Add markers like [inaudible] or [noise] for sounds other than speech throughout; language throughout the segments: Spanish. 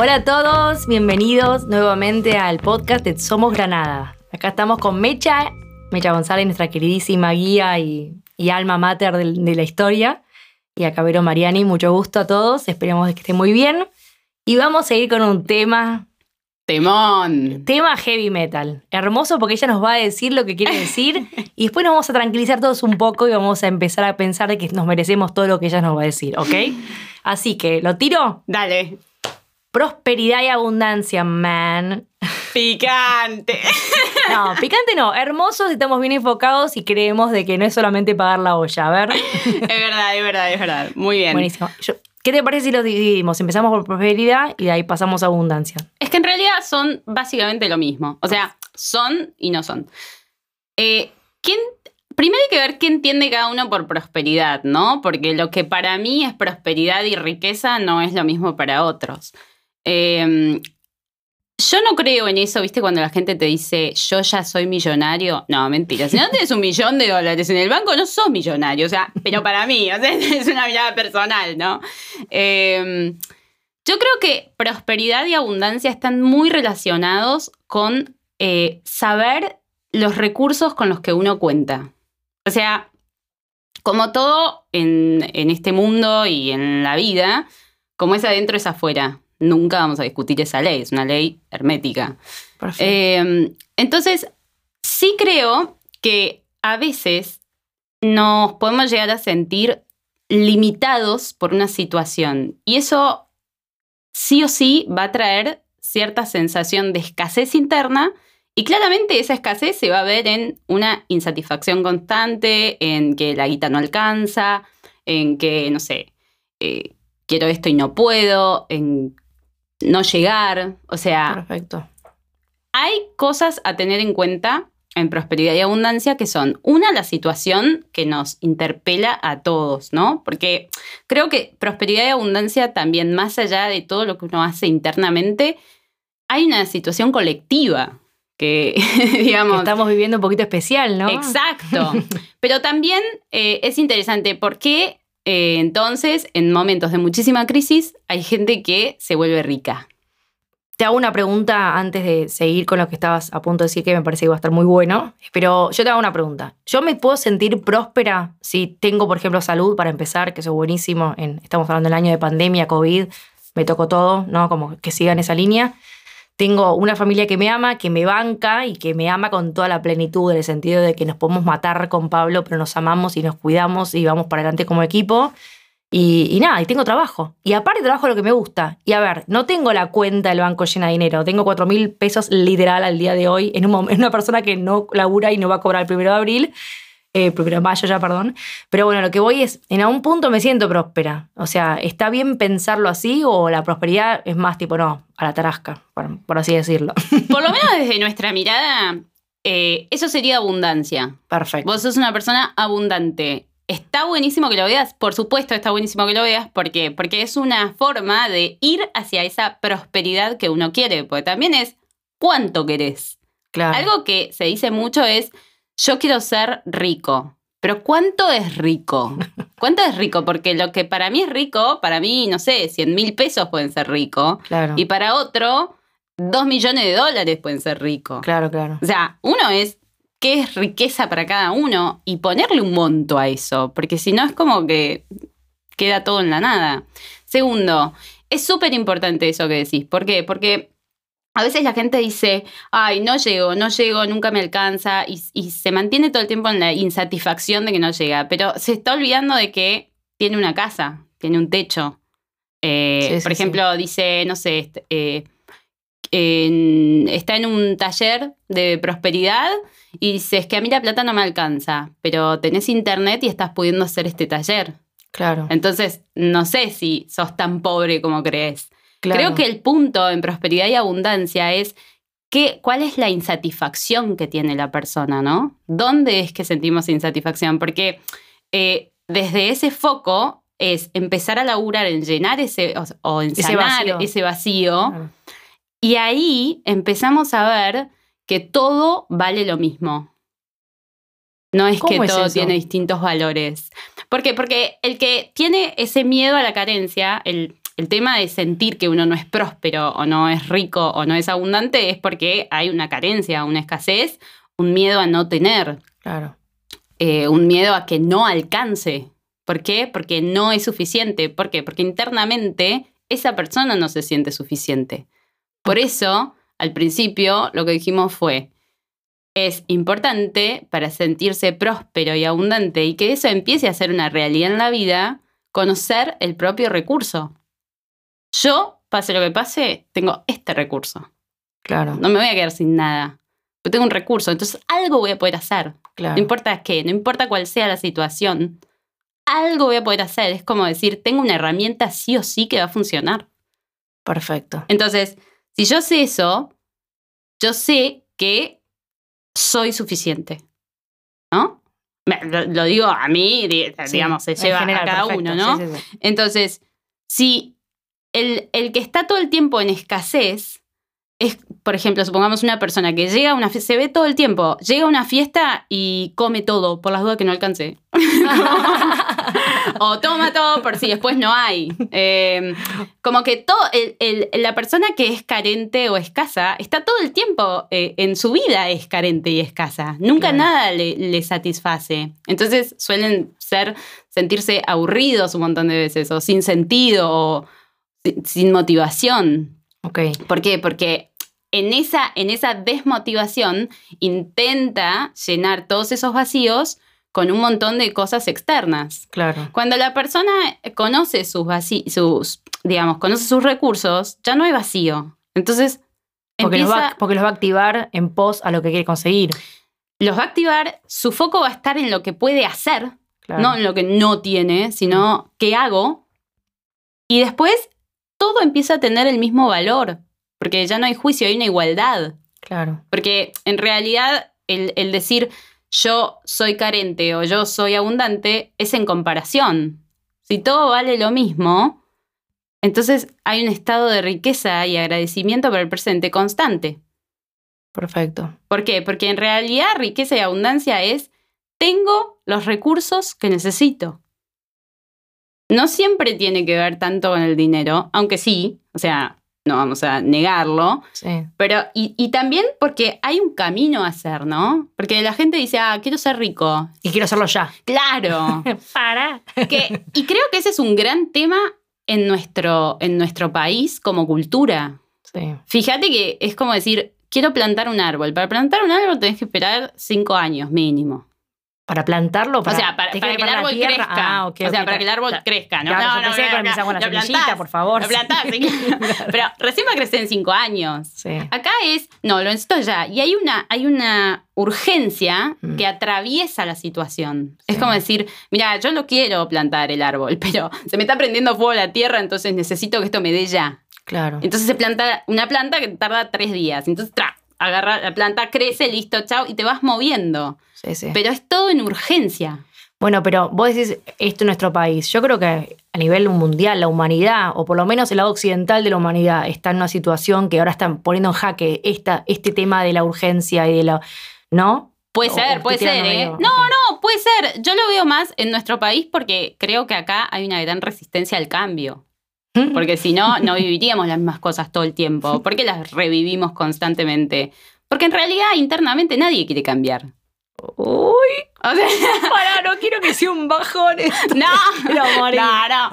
Hola a todos, bienvenidos nuevamente al podcast de Somos Granada. Acá estamos con Mecha, Mecha González, nuestra queridísima guía y, alma mater de, de, la historia. Y acá Vero Mariani, mucho gusto a todos, esperamos que estén muy bien. Y vamos a ir con un tema Temón. Tema heavy metal. Hermoso porque ella nos va a decir lo que quiere decir [laughs] y después nos vamos a tranquilizar todos un poco y vamos a empezar a pensar de que nos merecemos todo lo que ella nos va a decir, ¿ok? Así que, ¿lo tiro? Dale. Prosperidad y abundancia, man. Picante. [laughs] No, picante no. Hermosos, estamos bien enfocados y creemos de que no es solamente pagar la olla. A ver. Es verdad, es verdad, es verdad. Muy bien. Buenísimo. ¿Qué te parece si los dividimos? Empezamos por prosperidad y de ahí pasamos a abundancia. Es que en realidad son básicamente lo mismo. O sea, son y no son. Eh, ¿quién, primero hay que ver qué entiende cada uno por prosperidad, ¿no? Porque lo que para mí es prosperidad y riqueza no es lo mismo para otros. Eh, yo no creo en eso, ¿viste? Cuando la gente te dice, yo ya soy millonario. No, mentira. Si no [laughs] tienes un millón de dólares en el banco, no sos millonario. O sea, pero para mí, o sea, [laughs] es una mirada personal, ¿no? Em, yo creo que prosperidad y abundancia están muy relacionados con eh, saber los recursos con los que uno cuenta. O sea, como todo en, en este mundo y en la vida, como es adentro es afuera nunca vamos a discutir esa ley, es una ley hermética. Eh, entonces, sí creo que a veces nos podemos llegar a sentir limitados por una situación y eso sí o sí va a traer cierta sensación de escasez interna y claramente esa escasez se va a ver en una insatisfacción constante, en que la guita no alcanza, en que, no sé, eh, quiero esto y no puedo, en no llegar, o sea... Perfecto. Hay cosas a tener en cuenta en prosperidad y abundancia que son, una, la situación que nos interpela a todos, ¿no? Porque creo que prosperidad y abundancia también, más allá de todo lo que uno hace internamente, hay una situación colectiva que, [laughs] digamos... estamos viviendo un poquito especial, ¿no? Exacto. [laughs] Pero también eh, es interesante porque eh, entonces, en momentos de muchísima crisis, hay gente que se vuelve rica. Te hago una pregunta antes de seguir con lo que estabas a punto de decir, que me parece que va a estar muy bueno. Pero yo te hago una pregunta. ¿Yo me puedo sentir próspera si tengo, por ejemplo, salud para empezar, que eso es buenísimo? estamos hablando del año de pandemia, COVID, me tocó todo, ¿no? Como que siga en esa línea tengo una familia que me ama, que me banca y que me ama con toda la plenitud, en el sentido de que nos podemos matar con Pablo, pero nos amamos y nos cuidamos y vamos para adelante como equipo. Y, nada, y tengo trabajo. Y aparte trabajo lo que me gusta. Y a ver, no tengo la cuenta del banco llena de dinero. Tengo 4 mil pesos literal al día de hoy en, un, en una persona que no labura y no va a cobrar el primero de abril eh, ya, perdón. Pero bueno, lo que voy es, en algún punto me siento próspera. O sea, ¿está bien pensarlo así o la prosperidad es más tipo, no, a la tarasca, por, así decirlo? [laughs] Por lo menos desde nuestra mirada, eh, eso sería abundancia. Perfecto. Vos sos una persona abundante. Está buenísimo que lo veas, por supuesto está buenísimo que lo veas, ¿por qué? Porque es una forma de ir hacia esa prosperidad que uno quiere, porque también es cuánto querés. Claro. Algo que se dice mucho es, yo quiero ser rico. Pero ¿cuánto es rico? [laughs] ¿Cuánto es rico? Porque lo que para mí es rico, para mí, no sé, 100 mil pesos pueden ser rico. Claro. Y para otro, 2 millones de dólares pueden ser rico. Claro, claro. O sea, uno es qué es riqueza para cada uno y ponerle un monto a eso, porque si no es como que queda todo en la nada. Segundo, es súper importante eso que decís. ¿Por qué? Porque a veces la gente dice, ay, no llego, no llego, nunca me alcanza, y, se mantiene todo el tiempo en la insatisfacción de que no llega, pero se está olvidando de que tiene una casa, tiene un techo. Eh, por ejemplo, dice, no sé, este, eh, está en un taller de prosperidad y dice, es que a mí la plata no me alcanza, pero tenés internet y estás pudiendo hacer este taller. Claro. Entonces, no sé si sos tan pobre como crees. Creo que el punto en prosperidad y abundancia es que, cuál es la insatisfacción que tiene la persona, ¿no? ¿Dónde es que sentimos insatisfacción? Porque eh, desde ese foco es empezar a laburar en llenar ese o, en sanar ese vacío. Y ahí empezamos a ver que todo vale lo mismo. No es que todo tiene distintos valores. ¿Por qué? Porque el que tiene ese miedo a la carencia, el, el tema de sentir que uno no es próspero o no es rico o no es abundante es porque hay una carencia, una escasez, un miedo a no tener. Claro. Eh, un miedo a que no alcance. ¿Por qué? Porque no es suficiente. ¿Por qué? Porque internamente esa persona no se siente suficiente. Por eso, al principio, lo que dijimos fue, es importante para sentirse próspero y abundante y que eso empiece a ser una realidad en la vida, conocer el propio recurso. Yo, pase lo que pase, tengo este recurso. Claro. No me voy a quedar sin nada. Yo tengo un recurso, entonces algo voy a poder hacer. claro. No importa qué, no importa cuál sea la situación, algo voy a poder hacer. Es como decir, tengo una herramienta sí o sí que va a funcionar. Perfecto. Entonces, si yo sé eso, yo sé que soy suficiente. ¿No? Lo, lo digo a mí, di- Sí, digamos, se lleva general, a cada perfecto. uno, ¿no? Sí, sí, sí. Entonces, si el, el que está todo el tiempo en escasez es, por ejemplo, supongamos una persona que llega a una fiesta, se ve todo el tiempo, llega a una fiesta y come todo por las dudas que no alcance. [laughs] o toma todo por si después no hay. Eh, como que todo, el- el- la persona que es carente o escasa está todo el tiempo eh, en su vida es carente y escasa. Nunca Claro. nada le, le satisface. Entonces suelen ser, sentirse aburridos un montón de veces o sin sentido o sin, motivación. Ok. ¿Por qué? Porque en esa, en esa desmotivación intenta llenar todos esos vacíos con un montón de cosas externas. Claro. Cuando la persona conoce sus vací- sus, digamos, conoce sus recursos, ya no hay vacío. Entonces, Porque los, va, porque los va a activar en pos a lo que quiere conseguir. los va a activar, su foco va a estar en lo que puede hacer, Claro. no en lo que no tiene, sino qué hago. Y después todo empieza a tener el mismo valor, porque ya no hay juicio, hay una igualdad. Claro. Porque en realidad el, el decir yo soy carente o yo soy abundante es en comparación. Si todo vale lo mismo, entonces hay un estado de riqueza y agradecimiento por el presente constante. Perfecto. ¿Por qué? Porque en realidad riqueza y abundancia es tengo los recursos que necesito. No siempre tiene que ver tanto con el dinero, aunque sí, o sea, no vamos a negarlo, Sí. pero, y, y también porque hay un camino a hacer, ¿no? Porque la gente dice, ah, quiero ser rico. Y quiero hacerlo ya. Claro. [laughs] Para. que, y creo que ese es un gran tema en nuestro, en nuestro país como cultura. Sí. Fíjate que es como decir, quiero plantar un árbol. Para plantar un árbol tenés que esperar cinco años mínimo. Para plantarlo, para, o sea, para, tenés para que el árbol tierra. crezca. Ah, ok, o sea, ok, para que el árbol crezca. No, Claro, no, yo no, pensé no, que no, con la lo plantás, por favor. Lo plantás, sí. [laughs] Pero recién va a crecer en cinco años. Sí. Acá es, no, lo necesito ya. Y hay una, hay una urgencia Mm. que atraviesa la situación. Es Sí. como decir, mira, yo lo quiero plantar el árbol, [laughs] pero se me está prendiendo fuego la tierra, entonces necesito que esto me dé ya. Claro. Entonces se planta una planta que tarda tres días. Entonces, tra, agarra la planta, crece, listo, chao, y te vas moviendo. Sí, sí. Pero es todo en urgencia. Bueno, pero vos decís esto en nuestro país. Yo creo que a nivel mundial, la humanidad, o por lo menos el lado occidental de la humanidad, está en una situación que ahora están poniendo en jaque esta, este tema de la urgencia y de la. ¿No? Puede O- ser, puede ser, ¿eh? No, no, puede ser. Yo lo veo más en nuestro país porque creo que acá hay una gran resistencia al cambio. Porque si no, no viviríamos las mismas cosas todo el tiempo. ¿Por qué las revivimos constantemente? Porque en realidad internamente nadie quiere cambiar. Uy, O sea, [laughs] para, no quiero que sea un bajón. esto. no, [laughs] no, no.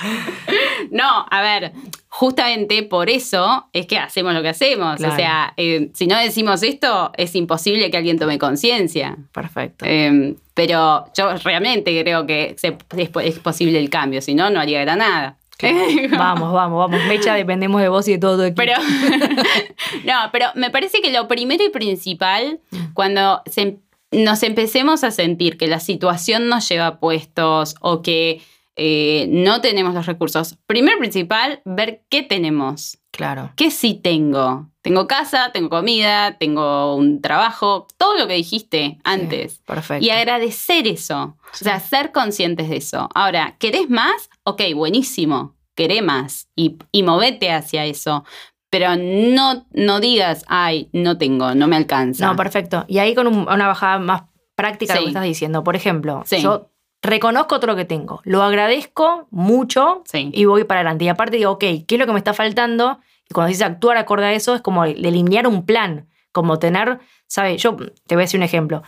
[laughs] No, a ver, justamente por eso es que hacemos lo que hacemos. Claro. O sea, eh, si no decimos esto, es imposible que alguien tome conciencia. Perfecto. Eh, pero yo realmente creo que se- es, es posible el cambio, si no, no haría nada. [laughs] Vamos, vamos, vamos. Mecha, dependemos de vos y de todo tu equipo. Pero, [laughs] [laughs] no, pero me parece que lo primero y principal, cuando se nos empecemos a sentir que la situación nos lleva a puestos o que eh, no tenemos los recursos, primero principal, ver qué tenemos. Claro. ¿Qué sí tengo? Tengo casa, tengo comida, tengo un trabajo, todo lo que dijiste antes. Sí, perfecto. Y agradecer eso. O sea, ser conscientes de eso. Ahora, ¿querés más? Ok, buenísimo. Queré más. Y, y movete hacia eso. Pero no, no digas, ay, no tengo, no me alcanza. No, perfecto. Y ahí con un- una bajada más práctica de lo que estás diciendo. Por ejemplo, yo reconozco todo lo que tengo, lo agradezco mucho Sí. y voy para adelante. Y aparte digo, ok, ¿qué es lo que me está faltando? Y cuando dices actuar acorde a eso, es como delinear un plan, como tener, ¿sabes? Yo te voy a decir un ejemplo.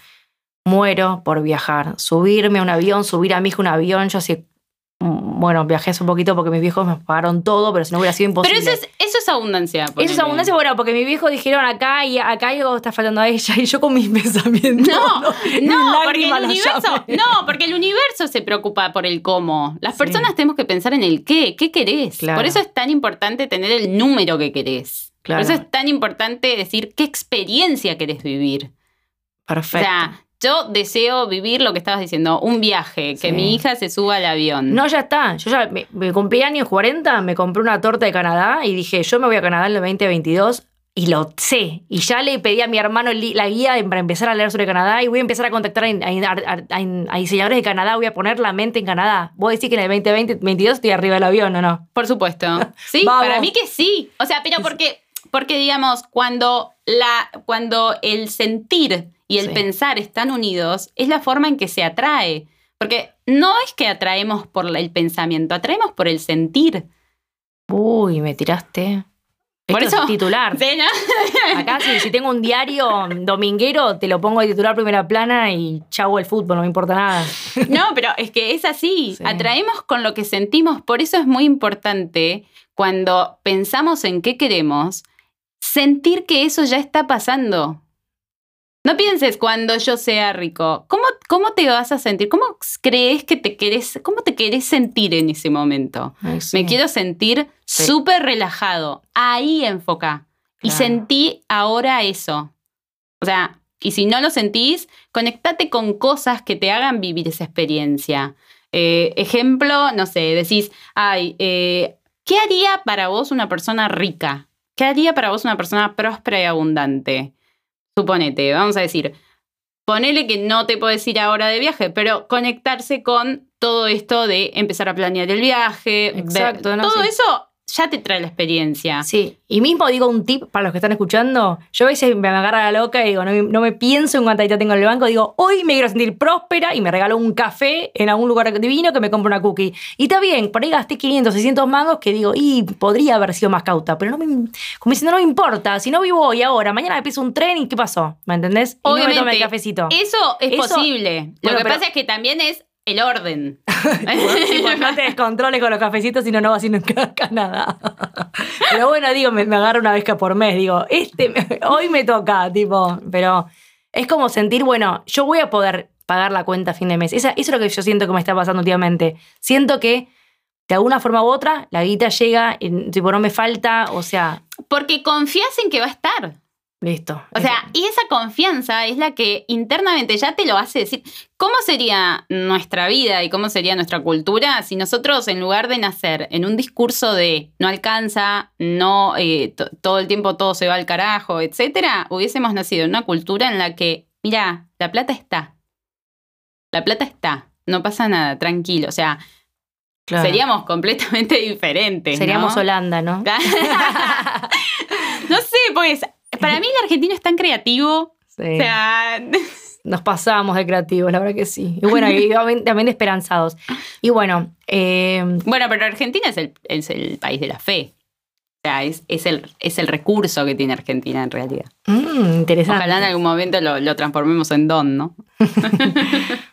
Muero por viajar, subirme a un avión, subir a mi hijo a un avión. Yo mm, bueno, viajé hace un poquito porque mis viejos me pagaron todo, pero si no hubiera sido Pero imposible. eso es, eso es abundancia. Eso es abundancia, bueno, porque mis viejos dijeron acá y acá algo está faltando a ella [laughs] y yo con mis pensamientos. No, ni no, porque el universo, no, porque el universo se preocupa por el cómo. Las Sí. personas tenemos que pensar en el qué, qué querés. Claro. Por eso es tan importante tener el número que querés. Claro. Por eso es tan importante decir qué experiencia querés vivir. Perfecto. O sea, yo deseo vivir lo que estabas diciendo, un viaje, que Sí. mi hija se suba al avión. No, ya está. Yo ya me, me cumplí años 40, me compré una torta de Canadá y dije, yo me voy a Canadá en el 2022 y lo sé. Y ya le pedí a mi hermano la guía para empezar a leer sobre Canadá y voy a empezar a contactar a, a- a- a- a diseñadores de Canadá, voy a poner la mente en Canadá. Voy a decir que en el 2022 estoy arriba del avión, ¿o no? Por supuesto. [laughs] Sí, para mí que sí. O sea, pero porque, porque digamos, cuando, la, cuando el sentir y el Sí. pensar están unidos, es la forma en que se atrae. Porque no es que atraemos por el pensamiento, atraemos por el sentir. Uy, me tiraste. Por Esto eso- es titular. ¿Sí, no? [laughs] Acá si, si tengo un diario dominguero, te lo pongo de titular primera plana y chavo el fútbol, no me importa nada. [laughs] No, pero es que es así. Sí. Atraemos con lo que sentimos. Por eso es muy importante cuando pensamos en qué queremos, sentir que eso ya está pasando. No pienses cuando yo sea rico. ¿Cómo, cómo te vas a sentir? ¿Cómo crees que te querés, cómo te querés sentir en ese momento? Ay, sí. Me quiero sentir Sí. súper relajado. Ahí enfoca. Y sentí ahora eso. O sea, y si no lo sentís, conectate con cosas que te hagan vivir esa experiencia. Eh, ejemplo, no sé, decís, ay, eh, ¿qué haría para vos una persona rica? ¿Qué haría para vos una persona próspera y abundante? Suponete, vamos a decir, ponele que no te puedes ir ahora de viaje, pero conectarse con todo esto de empezar a planear el viaje, ver- ¿no? todo Sí. eso ya te trae la experiencia. Sí, y mismo digo un tip para los que están escuchando. Yo a veces me agarra la loca y digo, no, me- no me pienso en cuánta guita tengo en el banco. Digo, hoy me quiero sentir próspera y me regalo un café en algún lugar divino que me compro una cookie. Y está bien, por ahí gasté 500, 600 mangos que digo, y podría haber sido más cauta, pero no me, como diciendo, no me importa. Si no vivo hoy, ahora, mañana me piso un tren y ¿qué pasó? ¿Me entendés? Y no me tomé el cafecito. Eso es Eso- posible. Lo que pero- pasa es que también es el orden. Tipo, no te descontroles con los cafecitos, si no, no vas a ir nunca a nada. [laughs] Pero bueno, digo, me, me agarro una vez que por mes. Digo, este, me- [laughs] hoy me toca, tipo. Pero es como sentir, bueno, yo voy a poder pagar la cuenta a fin de mes. Esa- eso es lo que yo siento que me está pasando últimamente. Siento que de alguna forma u otra la guita llega, y, tipo, no me falta, o sea, Porque confías en que va a estar. Listo. O sea, y esa confianza es la que internamente ya te lo hace decir. ¿Cómo sería nuestra vida y cómo sería nuestra cultura si nosotros, en lugar de nacer en un discurso de no alcanza, no eh, to- todo el tiempo todo se va al carajo, etcétera, hubiésemos nacido en una cultura en la que, mira, la plata está. La plata está. No pasa nada, tranquilo. O sea, Claro. seríamos completamente [laughs] diferentes. ¿no? Seríamos Holanda, ¿no? [laughs] [laughs] no sé, pues para mí el argentino es tan creativo. Sí. O sea, [laughs] Nos pasamos de creativos, la verdad que sí. Y bueno, y también, de esperanzados. Y bueno, eh, bueno, pero Argentina es el, es el país de la fe. O sea, es, es, el, es el recurso que tiene Argentina en realidad. mm, interesante. Ojalá en algún momento lo, lo transformemos en don, ¿no? [laughs] [laughs]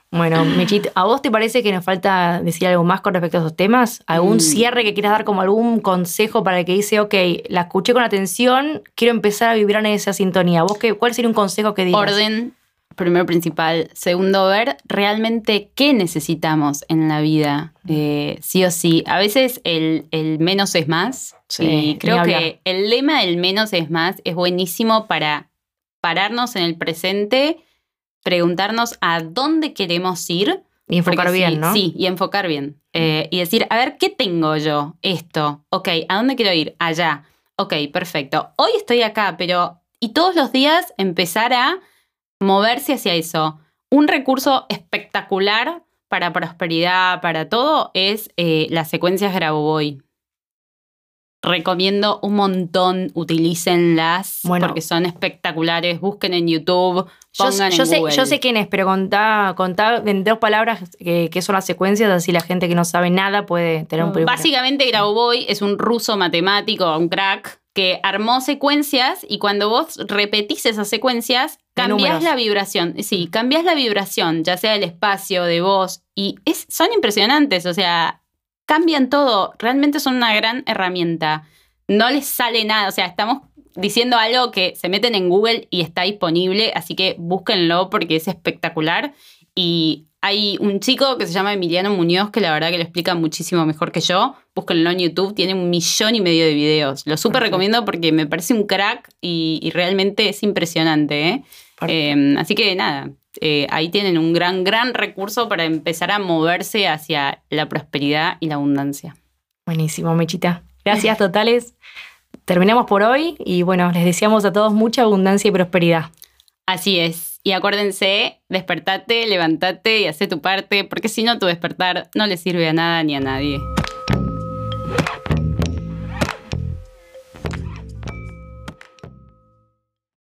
Bueno, Michit, ¿a vos te parece que nos falta decir algo más con respecto a esos temas? ¿Algún Mm. cierre que quieras dar como algún consejo para el que dice, ok, la escuché con atención, quiero empezar a vibrar en esa sintonía? ¿Vos qué, cuál sería un consejo que digas? Orden, primero principal. Segundo, ver realmente qué necesitamos en la vida, eh, sí o sí. A veces el, el menos es más. Sí, y creo que el lema del menos es más es buenísimo para pararnos en el presente, preguntarnos a dónde queremos ir. Y enfocar bien, sí, ¿no? Sí, y enfocar bien. Eh, y decir, a ver, ¿qué tengo yo? Esto. Ok, ¿a dónde quiero ir? Allá. Ok, perfecto. Hoy estoy acá, pero... Y todos los días empezar a moverse hacia eso. Un recurso espectacular para prosperidad, para todo, es eh, las secuencias Grabovoi. recomiendo un montón, utilícenlas Bueno. porque son espectaculares. Busquen en YouTube, Yo, pongan yo en sé, Google. yo sé quién es, pero contá, contá en dos palabras qué qué son las secuencias, así la gente que no sabe nada puede tener un primer. Básicamente Grauboy es un ruso matemático, un crack, que armó secuencias y cuando vos repetís esas secuencias, Números. la vibración. Sí, cambiás la vibración, ya sea del espacio, de voz, y es, son impresionantes, o sea, cambian todo. Realmente son una gran herramienta. No les sale nada, o sea, estamos diciendo algo que se meten en Google y está disponible, así que búsquenlo porque es espectacular. Y hay un chico que se llama Emiliano Muñoz que la verdad que lo explica muchísimo mejor que yo. Búsquenlo en YouTube, tiene un millón y medio de videos. Lo súper recomiendo porque me parece un crack y, y realmente es impresionante. ¿eh? Eh, así que nada, eh, ahí tienen un gran, gran recurso para empezar a moverse hacia la prosperidad y la abundancia. Buenísimo, Mechita. Gracias totales. Terminamos por hoy y bueno, les deseamos a todos mucha abundancia y prosperidad. Así es. Y acuérdense, despertate, levantate y haz tu parte, porque si no, tu despertar no le sirve a nada ni a nadie.